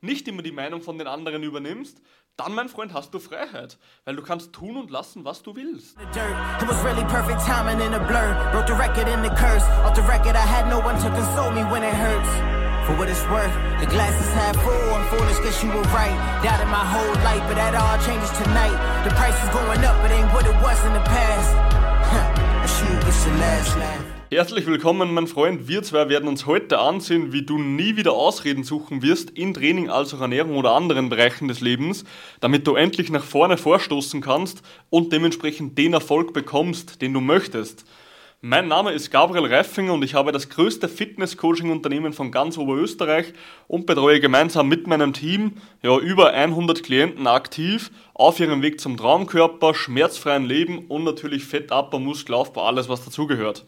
nicht immer die Meinung von den anderen übernimmst, dann, mein Freund, hast du Freiheit, weil du kannst tun und lassen, was du willst. I. For what it's worth, the glass is half full. I'm foolish, guess you were right. Doubted my whole life, but that all changes tonight. The price is going up, it ain't what it was in the past. Huh. Shoot, it's the last laugh. Herzlich willkommen, mein Freund. Wir zwei werden uns heute ansehen, wie du nie wieder Ausreden suchen wirst, in Training als auch Ernährung oder anderen Bereichen des Lebens, damit du endlich nach vorne vorstoßen kannst und dementsprechend den Erfolg bekommst, den du möchtest. Mein Name ist Gabriel Reifinger und ich habe das größte Fitness-Coaching-Unternehmen von ganz Oberösterreich und betreue gemeinsam mit meinem Team ja, über 100 Klienten aktiv auf ihrem Weg zum Traumkörper, schmerzfreien Leben und natürlich Fettabbau, Muskelaufbau, alles was dazugehört.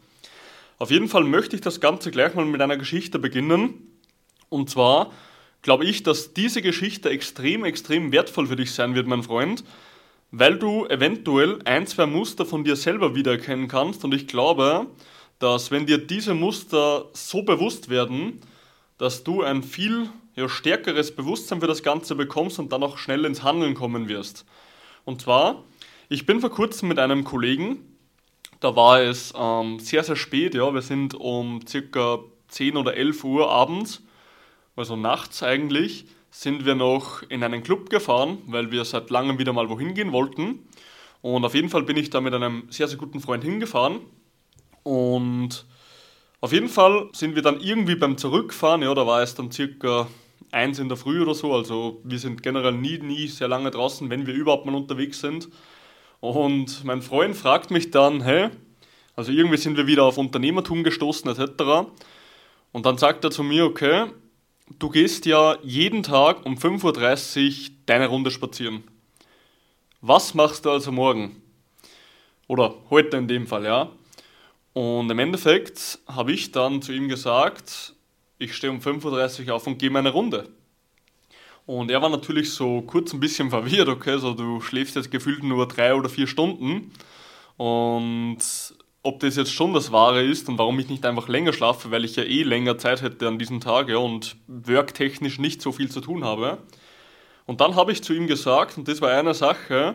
Auf jeden Fall möchte ich das Ganze gleich mal mit einer Geschichte beginnen. Und zwar glaube ich, dass diese Geschichte extrem, extrem wertvoll für dich sein wird, mein Freund, weil du eventuell ein, zwei Muster von dir selber wiedererkennen kannst. Und ich glaube, dass wenn dir diese Muster so bewusst werden, dass du ein viel ja, stärkeres Bewusstsein für das Ganze bekommst und dann auch schnell ins Handeln kommen wirst. Und zwar, ich bin vor kurzem mit einem Kollegen da war es ähm, sehr, sehr spät, ja. Wir sind um circa 10 oder 11 Uhr abends, also nachts eigentlich, sind wir noch in einen Club gefahren, weil wir seit langem wieder mal wohin gehen wollten. Und auf jeden Fall bin ich da mit einem sehr, sehr guten Freund hingefahren. Und auf jeden Fall sind wir dann irgendwie beim Zurückfahren, ja, da war es dann circa eins in der Früh oder so. Also wir sind generell nie, nie sehr lange draußen, wenn wir überhaupt mal unterwegs sind. Und mein Freund fragt mich dann, hey, also irgendwie sind wir wieder auf Unternehmertum gestoßen etc. Und dann sagt er zu mir, okay, du gehst ja jeden Tag um 5.30 Uhr deine Runde spazieren. Was machst du also morgen? Oder heute in dem Fall, ja. Und im Endeffekt habe ich dann zu ihm gesagt, ich stehe um 5.30 Uhr auf und gehe meine Runde. Und er war natürlich so kurz ein bisschen verwirrt, okay, so du schläfst jetzt gefühlt nur drei oder vier Stunden. Und ob das jetzt schon das Wahre ist und warum ich nicht einfach länger schlafe, weil ich ja eh länger Zeit hätte an diesem Tag ja, und worktechnisch nicht so viel zu tun habe. Und dann habe ich zu ihm gesagt, und das war eine Sache,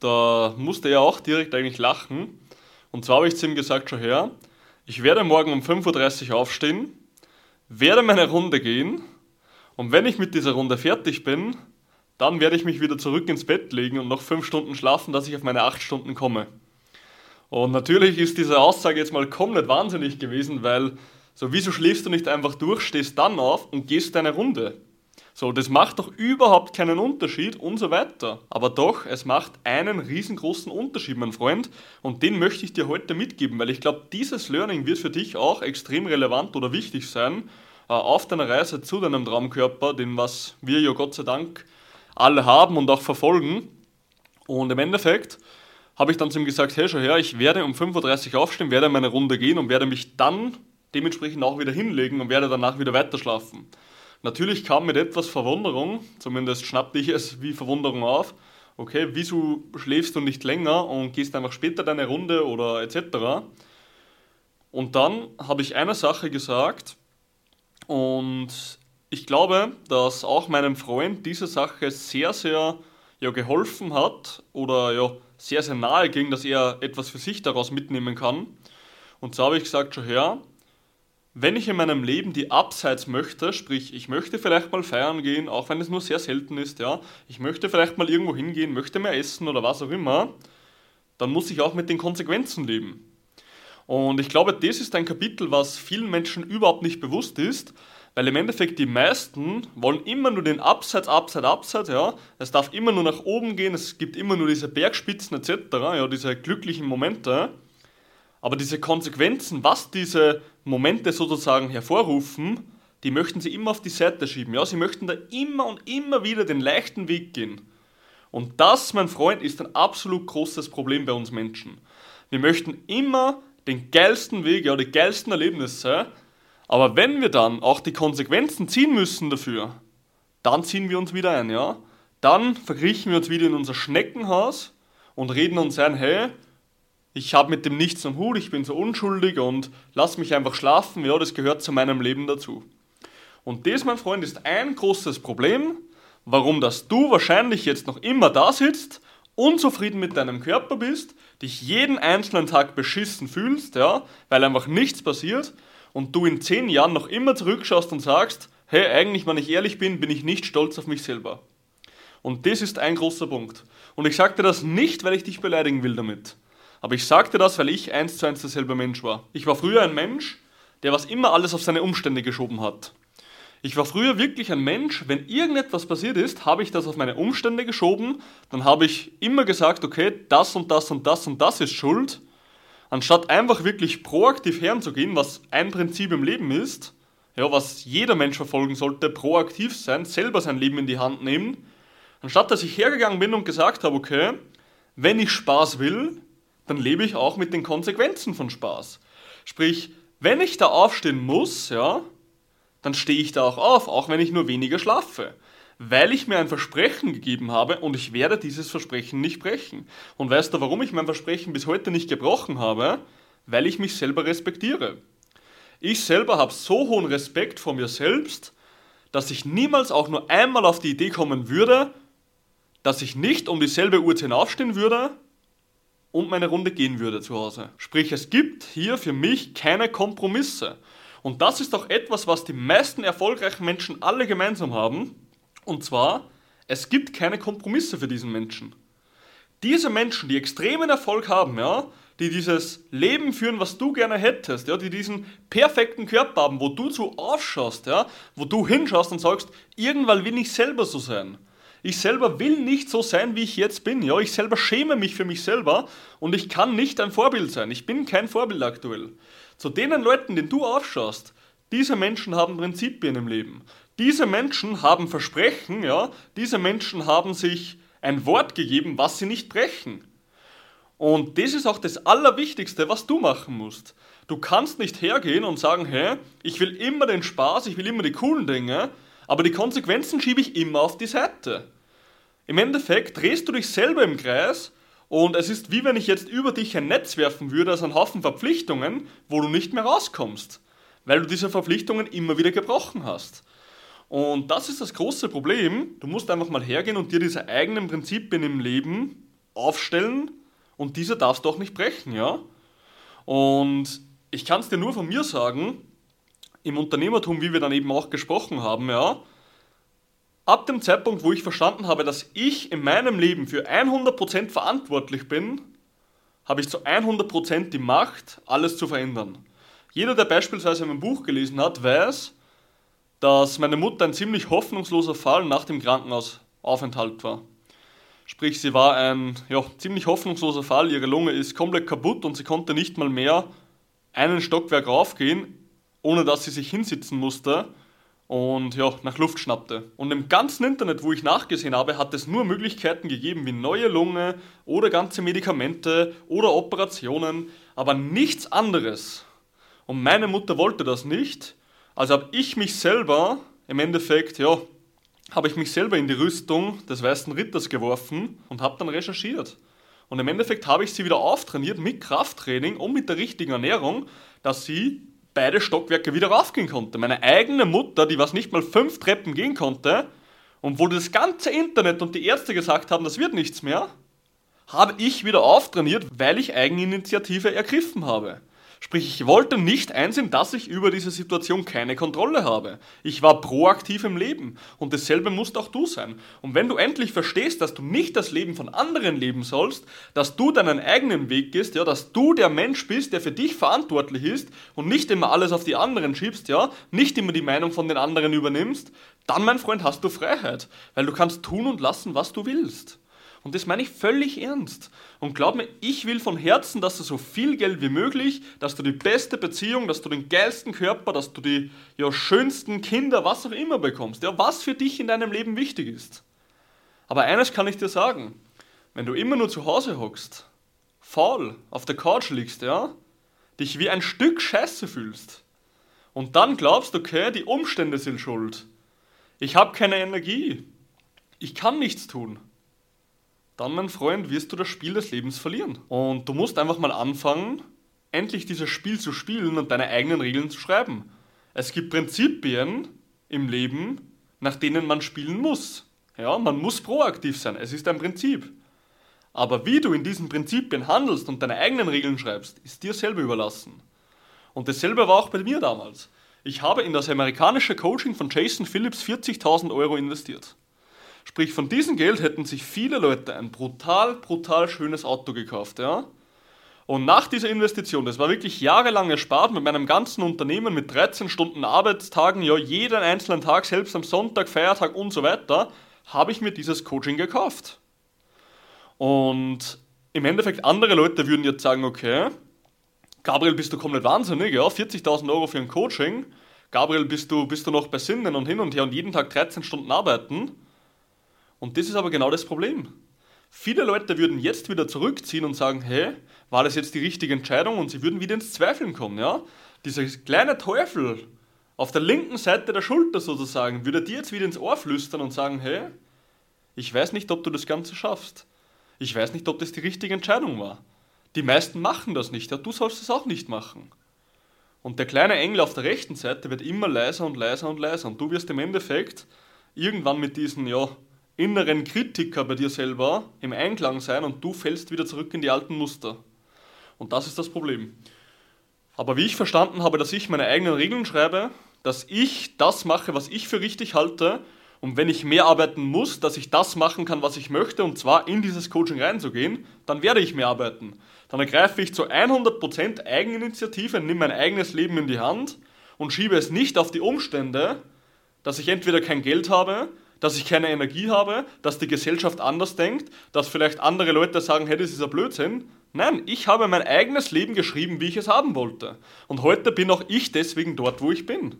da musste er auch direkt eigentlich lachen. Und zwar habe ich zu ihm gesagt, schon her, ich werde morgen um 5.30 Uhr aufstehen, werde meine Runde gehen und wenn ich mit dieser Runde fertig bin, dann werde ich mich wieder zurück ins Bett legen und noch fünf Stunden schlafen, dass ich auf meine acht Stunden komme. Und natürlich ist diese Aussage jetzt mal komplett wahnsinnig gewesen, weil so wieso schläfst du nicht einfach durch, stehst dann auf und gehst deine Runde? So, das macht doch überhaupt keinen Unterschied und so weiter. Aber doch, es macht einen riesengroßen Unterschied, mein Freund. Und den möchte ich dir heute mitgeben, weil ich glaube, dieses Learning wird für dich auch extrem relevant oder wichtig sein, auf deiner Reise zu deinem Traumkörper, den was wir ja Gott sei Dank alle haben und auch verfolgen. Und im Endeffekt habe ich dann zu ihm gesagt, hey, schau her, ich werde um 5.30 Uhr aufstehen, werde meine Runde gehen und werde mich dann dementsprechend auch wieder hinlegen und werde danach wieder weiter schlafen. Natürlich kam mit etwas Verwunderung, zumindest schnappte ich es wie Verwunderung auf, okay, wieso schläfst du nicht länger und gehst einfach später deine Runde oder etc. Und dann habe ich eine Sache gesagt, und ich glaube, dass auch meinem Freund diese Sache sehr, sehr ja, geholfen hat oder ja, sehr, sehr nahe ging, dass er etwas für sich daraus mitnehmen kann. Und so habe ich gesagt, schon her, wenn ich in meinem Leben die Abseits möchte, sprich, ich möchte vielleicht mal feiern gehen, auch wenn es nur sehr selten ist, ja, ich möchte vielleicht mal irgendwo hingehen, möchte mehr essen oder was auch immer, dann muss ich auch mit den Konsequenzen leben. Und ich glaube, das ist ein Kapitel, was vielen Menschen überhaupt nicht bewusst ist, weil im Endeffekt die meisten wollen immer nur den Abseits, Abseits, Abseits, ja. Es darf immer nur nach oben gehen, es gibt immer nur diese Bergspitzen etc., ja, diese glücklichen Momente. Aber diese Konsequenzen, was diese Momente sozusagen hervorrufen, die möchten sie immer auf die Seite schieben. Ja, sie möchten da immer und immer wieder den leichten Weg gehen. Und das, mein Freund, ist ein absolut großes Problem bei uns Menschen. Wir möchten immer den geilsten Weg, ja, die geilsten Erlebnisse. Aber wenn wir dann auch die Konsequenzen ziehen müssen dafür, dann ziehen wir uns wieder ein, ja. Dann verkriechen wir uns wieder in unser Schneckenhaus und reden uns ein, hey, ich habe mit dem nichts am Hut, ich bin so unschuldig und lass mich einfach schlafen, ja, das gehört zu meinem Leben dazu. Und das, mein Freund, ist ein großes Problem, warum dass du wahrscheinlich jetzt noch immer da sitzt, unzufrieden mit deinem Körper bist, dich jeden einzelnen Tag beschissen fühlst, ja, weil einfach nichts passiert und du in zehn Jahren noch immer zurückschaust und sagst, hey, eigentlich, wenn ich ehrlich bin, bin ich nicht stolz auf mich selber. Und das ist ein großer Punkt. Und ich sagte das nicht, weil ich dich beleidigen will damit. Aber ich sagte das, weil ich eins zu eins derselbe Mensch war. Ich war früher ein Mensch, der was immer alles auf seine Umstände geschoben hat. Ich war früher wirklich ein Mensch, wenn irgendetwas passiert ist, habe ich das auf meine Umstände geschoben, dann habe ich immer gesagt, okay, das und das und das und das ist schuld, anstatt einfach wirklich proaktiv heranzugehen, was ein Prinzip im Leben ist, ja, was jeder Mensch verfolgen sollte, proaktiv sein, selber sein Leben in die Hand nehmen, anstatt dass ich hergegangen bin und gesagt habe, okay, wenn ich Spaß will, dann lebe ich auch mit den Konsequenzen von Spaß. Sprich, wenn ich da aufstehen muss, ja, dann stehe ich da auch auf, auch wenn ich nur weniger schlafe. Weil ich mir ein Versprechen gegeben habe und ich werde dieses Versprechen nicht brechen. Und weißt du, warum ich mein Versprechen bis heute nicht gebrochen habe? Weil ich mich selber respektiere. Ich selber habe so hohen Respekt vor mir selbst, dass ich niemals auch nur einmal auf die Idee kommen würde, dass ich nicht um dieselbe Uhrzeit aufstehen würde und meine Runde gehen würde zu Hause. Sprich, es gibt hier für mich keine Kompromisse. Und das ist auch etwas, was die meisten erfolgreichen Menschen alle gemeinsam haben. Und zwar, es gibt keine Kompromisse für diesen Menschen. Diese Menschen, die extremen Erfolg haben, ja, die dieses Leben führen, was du gerne hättest, ja, die diesen perfekten Körper haben, wo du zu aufschaust, ja, wo du hinschaust und sagst, irgendwann will ich selber so sein. Ich selber will nicht so sein, wie ich jetzt bin. Ja, ich selber schäme mich für mich selber und ich kann nicht ein Vorbild sein. Ich bin kein Vorbild aktuell. Zu denen Leuten, denen du aufschaust, diese Menschen haben Prinzipien im Leben. Diese Menschen haben Versprechen, ja, diese Menschen haben sich ein Wort gegeben, was sie nicht brechen. Und das ist auch das Allerwichtigste, was du machen musst. Du kannst nicht hergehen und sagen, hey, ich will immer den Spaß, ich will immer die coolen Dinge, aber die Konsequenzen schiebe ich immer auf die Seite. Im Endeffekt drehst du dich selber im Kreis und es ist wie wenn ich jetzt über dich ein Netz werfen würde, also einen Haufen Verpflichtungen, wo du nicht mehr rauskommst, weil du diese Verpflichtungen immer wieder gebrochen hast. Und das ist das große Problem. Du musst einfach mal hergehen und dir diese eigenen Prinzipien im Leben aufstellen und diese darfst du auch nicht brechen, ja? Und ich kann es dir nur von mir sagen, im Unternehmertum, wie wir dann eben auch gesprochen haben, ja, Ab dem Zeitpunkt, wo ich verstanden habe, dass ich in meinem Leben für 100% verantwortlich bin, habe ich zu 100% die Macht, alles zu verändern. Jeder, der beispielsweise mein Buch gelesen hat, weiß, dass meine Mutter ein ziemlich hoffnungsloser Fall nach dem Krankenhausaufenthalt war. Sprich, sie war ein ja, ziemlich hoffnungsloser Fall, ihre Lunge ist komplett kaputt und sie konnte nicht mal mehr einen Stockwerk raufgehen, ohne dass sie sich hinsitzen musste und ja, nach Luft schnappte. Und im ganzen Internet, wo ich nachgesehen habe, hat es nur Möglichkeiten gegeben wie neue Lunge oder ganze Medikamente oder Operationen, aber nichts anderes. Und meine Mutter wollte das nicht, also habe ich mich selber, im Endeffekt, ja, habe ich mich selber in die Rüstung des Weißen Ritters geworfen und habe dann recherchiert. Und im Endeffekt habe ich sie wieder auftrainiert mit Krafttraining und mit der richtigen Ernährung, dass sie beide Stockwerke wieder raufgehen konnte. Meine eigene Mutter, die was nicht mal fünf Treppen gehen konnte, und wo das ganze Internet und die Ärzte gesagt haben, das wird nichts mehr, habe ich wieder auftrainiert, weil ich Eigeninitiative ergriffen habe. Sprich, ich wollte nicht einsehen, dass ich über diese Situation keine Kontrolle habe. Ich war proaktiv im Leben und dasselbe musst auch du sein. Und wenn du endlich verstehst, dass du nicht das Leben von anderen leben sollst, dass du deinen eigenen Weg gehst, ja, dass du der Mensch bist, der für dich verantwortlich ist und nicht immer alles auf die anderen schiebst, ja, nicht immer die Meinung von den anderen übernimmst, dann, mein Freund, hast du Freiheit, weil du kannst tun und lassen, was du willst. Und das meine ich völlig ernst. Und glaub mir, ich will von Herzen, dass du so viel Geld wie möglich, dass du die beste Beziehung, dass du den geilsten Körper, dass du die ja, schönsten Kinder, was auch immer bekommst. Ja, was für dich in deinem Leben wichtig ist. Aber eines kann ich dir sagen. Wenn du immer nur zu Hause hockst, faul, auf der Couch liegst, ja, dich wie ein Stück Scheiße fühlst und dann glaubst, okay, die Umstände sind schuld. Ich habe keine Energie. Ich kann nichts tun dann, mein Freund, wirst du das Spiel des Lebens verlieren. Und du musst einfach mal anfangen, endlich dieses Spiel zu spielen und deine eigenen Regeln zu schreiben. Es gibt Prinzipien, im Leben, nach denen man spielen muss. Ja, man muss proaktiv sein. Es ist ein Prinzip. Aber wie du in diesen Prinzipien handelst und deine eigenen Regeln schreibst, ist dir selber überlassen. Und dasselbe war auch bei mir damals. Ich habe in das amerikanische Coaching von Jason Phillips 40.000 Euro investiert. Sprich, von diesem Geld hätten sich viele Leute ein brutal, brutal schönes Auto gekauft, ja? Und nach dieser Investition, das war wirklich jahrelang erspart mit meinem ganzen Unternehmen mit 13 Stunden Arbeitstagen, ja, jeden einzelnen Tag, selbst am Sonntag, Feiertag und so weiter, habe ich mir dieses Coaching gekauft. Und im Endeffekt, andere Leute würden jetzt sagen, okay, Gabriel, bist du komplett wahnsinnig, ja, 40.000 Euro für ein Coaching. Gabriel, bist du, bist du noch bei Sinnen und hin und her und jeden Tag 13 Stunden arbeiten? Und das ist aber genau das Problem. Viele Leute würden jetzt wieder zurückziehen und sagen, hey, war das jetzt die richtige Entscheidung? Und sie würden wieder ins Zweifeln kommen, ja? Dieser kleine Teufel auf der linken Seite der Schulter sozusagen, würde dir jetzt wieder ins Ohr flüstern und sagen, hey, ich weiß nicht, ob du das Ganze schaffst. Ich weiß nicht, ob das die richtige Entscheidung war. Die meisten machen das nicht, ja, du sollst es auch nicht machen. Und der kleine Engel auf der rechten Seite wird immer leiser und leiser und leiser. Und du wirst im Endeffekt irgendwann mit diesen ja, inneren Kritiker bei dir selber im Einklang sein und du fällst wieder zurück in die alten Muster. Und das ist das Problem. Aber wie ich verstanden habe, dass ich meine eigenen Regeln schreibe, dass ich das mache, was ich für richtig halte und wenn ich mehr arbeiten muss, dass ich das machen kann, was ich möchte, und zwar in dieses Coaching reinzugehen, dann werde ich mehr arbeiten. Dann ergreife ich zu 100% Eigeninitiative, nehme mein eigenes Leben in die Hand und schiebe es nicht auf die Umstände, dass ich entweder kein Geld habe, dass ich keine Energie habe, dass die Gesellschaft anders denkt, dass vielleicht andere Leute sagen, hey, das ist ein Blödsinn. Nein, ich habe mein eigenes Leben geschrieben, wie ich es haben wollte. Und heute bin auch ich deswegen dort, wo ich bin.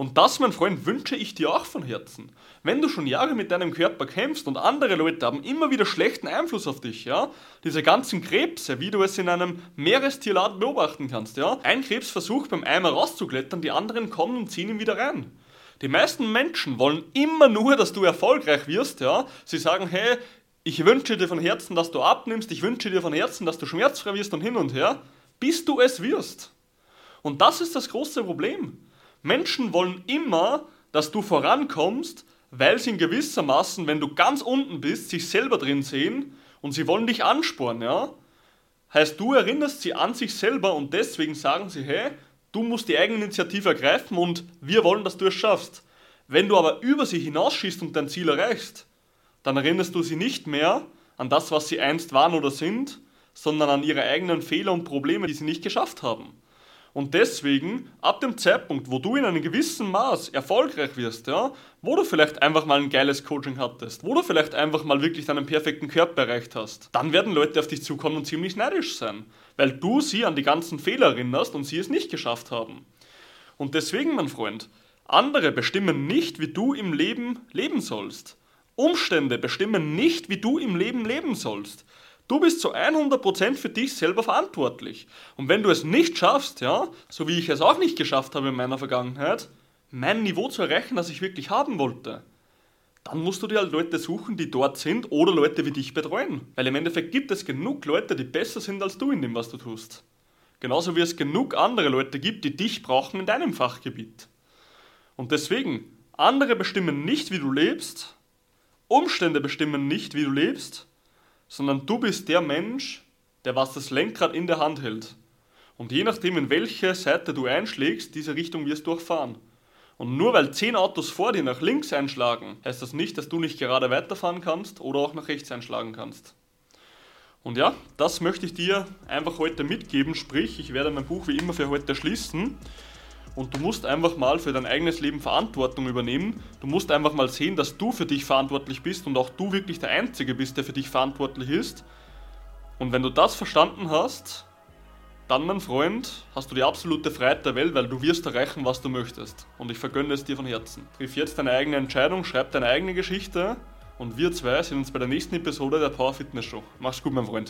Und das, mein Freund, wünsche ich dir auch von Herzen. Wenn du schon Jahre mit deinem Körper kämpfst und andere Leute haben immer wieder schlechten Einfluss auf dich, ja, diese ganzen Krebse, wie du es in einem Meerestierladen beobachten kannst, ja, ein Krebs versucht beim Eimer rauszuklettern, die anderen kommen und ziehen ihn wieder rein. Die meisten Menschen wollen immer nur, dass du erfolgreich wirst, ja. Sie sagen, hey, ich wünsche dir von Herzen, dass du abnimmst, ich wünsche dir von Herzen, dass du schmerzfrei wirst und hin und her, bis du es wirst. Und das ist das große Problem. Menschen wollen immer, dass du vorankommst, weil sie in gewissermaßen, wenn du ganz unten bist, sich selber drin sehen und sie wollen dich anspornen, ja? Heißt, du erinnerst sie an sich selber und deswegen sagen sie, hey, du musst die Eigeninitiative ergreifen und wir wollen, dass du es schaffst. Wenn du aber über sie hinausschießt und dein Ziel erreichst, dann erinnerst du sie nicht mehr an das, was sie einst waren oder sind, sondern an ihre eigenen Fehler und Probleme, die sie nicht geschafft haben. Und deswegen, ab dem Zeitpunkt, wo du in einem gewissen Maß erfolgreich wirst, ja, wo du vielleicht einfach mal ein geiles Coaching hattest, wo du vielleicht einfach mal wirklich deinen perfekten Körper erreicht hast, dann werden Leute auf dich zukommen und ziemlich neidisch sein, weil du sie an die ganzen Fehler erinnerst und sie es nicht geschafft haben. Und deswegen, mein Freund, andere bestimmen nicht, wie du im Leben leben sollst. Umstände bestimmen nicht, wie du im Leben leben sollst. Du bist zu 100% für dich selber verantwortlich. Und wenn du es nicht schaffst, ja, so wie ich es auch nicht geschafft habe in meiner Vergangenheit, mein Niveau zu erreichen, das ich wirklich haben wollte, dann musst du dir halt Leute suchen, die dort sind oder Leute wie dich betreuen. Weil im Endeffekt gibt es genug Leute, die besser sind als du in dem, was du tust. Genauso wie es genug andere Leute gibt, die dich brauchen in deinem Fachgebiet. Und deswegen, andere bestimmen nicht, wie du lebst, Umstände bestimmen nicht, wie du lebst, sondern du bist der Mensch, der was das Lenkrad in der Hand hält. Und je nachdem, in welche Seite du einschlägst, diese Richtung wirst du auch fahren. Und nur weil zehn Autos vor dir nach links einschlagen, heißt das nicht, dass du nicht gerade weiterfahren kannst oder auch nach rechts einschlagen kannst. Und ja, das möchte ich dir einfach heute mitgeben, sprich, ich werde mein Buch wie immer für heute schließen. Und du musst einfach mal für dein eigenes Leben Verantwortung übernehmen. Du musst einfach mal sehen, dass du für dich verantwortlich bist und auch du wirklich der Einzige bist, der für dich verantwortlich ist. Und wenn du das verstanden hast, dann, mein Freund, hast du die absolute Freiheit der Welt, weil du wirst erreichen, was du möchtest. Und ich vergönne es dir von Herzen. Triff jetzt deine eigene Entscheidung, schreib deine eigene Geschichte und wir zwei sehen uns bei der nächsten Episode der Power Fitness Show. Mach's gut, mein Freund.